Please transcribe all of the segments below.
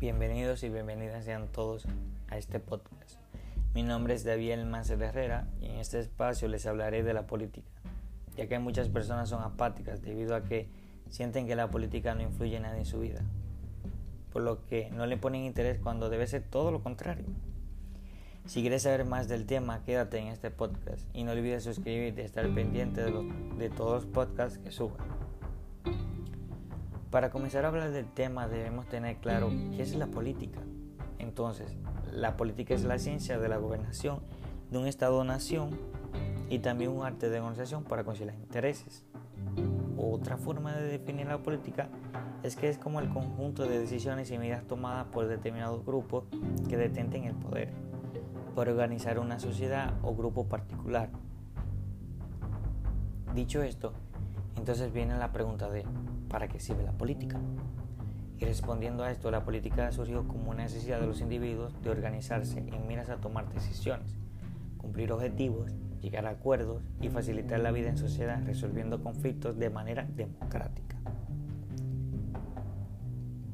Bienvenidos y bienvenidas sean todos a este podcast. Mi nombre es David Mancet Herrera y en este espacio les hablaré de la política, ya que muchas personas son apáticas debido a que sienten que la política no influye nada en su vida, por lo que no le ponen interés cuando debe ser todo lo contrario. Si quieres saber más del tema, quédate en este podcast y no olvides suscribirte y estar pendiente de, de todos los podcasts que suba. Para comenzar a hablar del tema debemos tener claro qué es la política. Entonces, la política es la ciencia de la gobernación de un Estado-nación y también un arte de organización para conciliar intereses. Otra forma de definir la política es que es como el conjunto de decisiones y medidas tomadas por determinados grupos que detenten el poder para organizar una sociedad o grupo particular. Dicho esto, entonces viene la pregunta de ¿para qué sirve la política? Y respondiendo a esto, la política surgió como una necesidad de los individuos de organizarse en miras a tomar decisiones, cumplir objetivos, llegar a acuerdos y facilitar la vida en sociedad resolviendo conflictos de manera democrática.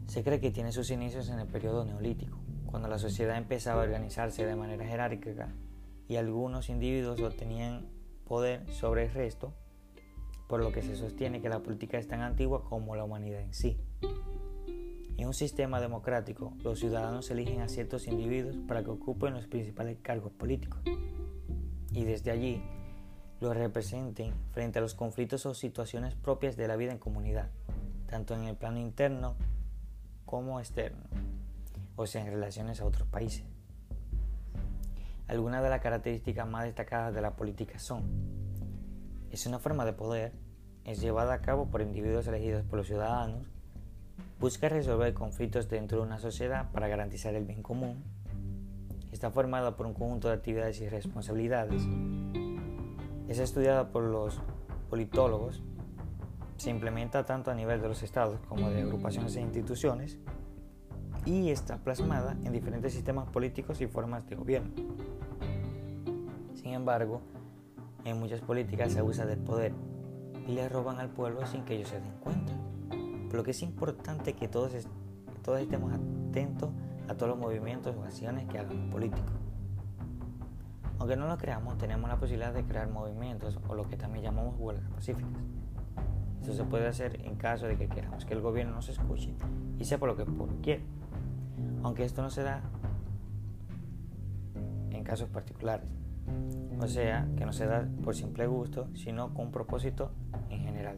Se cree que tiene sus inicios en el periodo neolítico, cuando la sociedad empezaba a organizarse de manera jerárquica y algunos individuos obtenían poder sobre el resto, por lo que se sostiene que la política es tan antigua como la humanidad en sí. En un sistema democrático, los ciudadanos eligen a ciertos individuos para que ocupen los principales cargos políticos y desde allí los representen frente a los conflictos o situaciones propias de la vida en comunidad, tanto en el plano interno como externo o sea en relaciones a otros países. Algunas de las características más destacadas de la política son, es una forma de poder, es llevada a cabo por individuos elegidos por los ciudadanos, busca resolver conflictos dentro de una sociedad para garantizar el bien común, está formada por un conjunto de actividades y responsabilidades, es estudiada por los politólogos, se implementa tanto a nivel de los estados como de agrupaciones e instituciones, y está plasmada en diferentes sistemas políticos y formas de gobierno. Sin embargo, en muchas políticas se usa del poder y le roban al pueblo sin que ellos se den cuenta. Por lo que es importante que todos, todos estemos atentos a todos los movimientos o acciones que hagan los políticos. Aunque no lo creamos, tenemos la posibilidad de crear movimientos o lo que también llamamos huelgas pacíficas. Esto se puede hacer en caso de que queramos que el gobierno nos escuche y sepa lo que quiere aunque esto no se da en casos particulares. O sea, que no se da por simple gusto, sino con un propósito en general.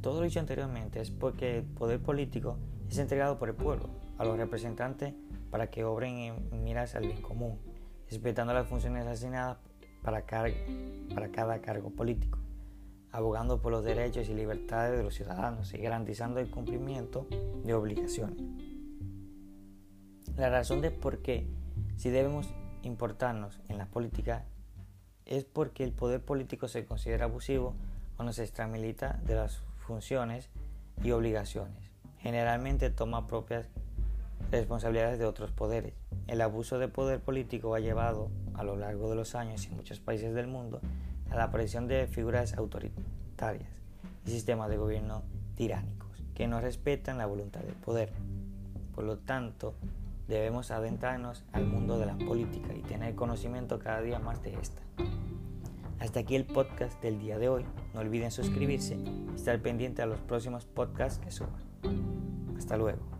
Todo lo dicho anteriormente es porque el poder político es entregado por el pueblo a los representantes para que obren en miras al bien común, respetando las funciones asignadas para, para cada cargo político, abogando por los derechos y libertades de los ciudadanos y garantizando el cumplimiento de obligaciones. La razón de por qué si debemos importarnos en la política es porque el poder político se considera abusivo cuando se extramilita de las funciones y obligaciones. Generalmente toma propias responsabilidades de otros poderes. El abuso de poder político ha llevado a lo largo de los años en muchos países del mundo a la aparición de figuras autoritarias y sistemas de gobierno tiránicos que no respetan la voluntad del poder. Por lo tanto, debemos adentrarnos al mundo de la política y tener conocimiento cada día más de esta. Hasta aquí el podcast del día de hoy. No olviden suscribirse y estar pendiente a los próximos podcasts que suban. Hasta luego.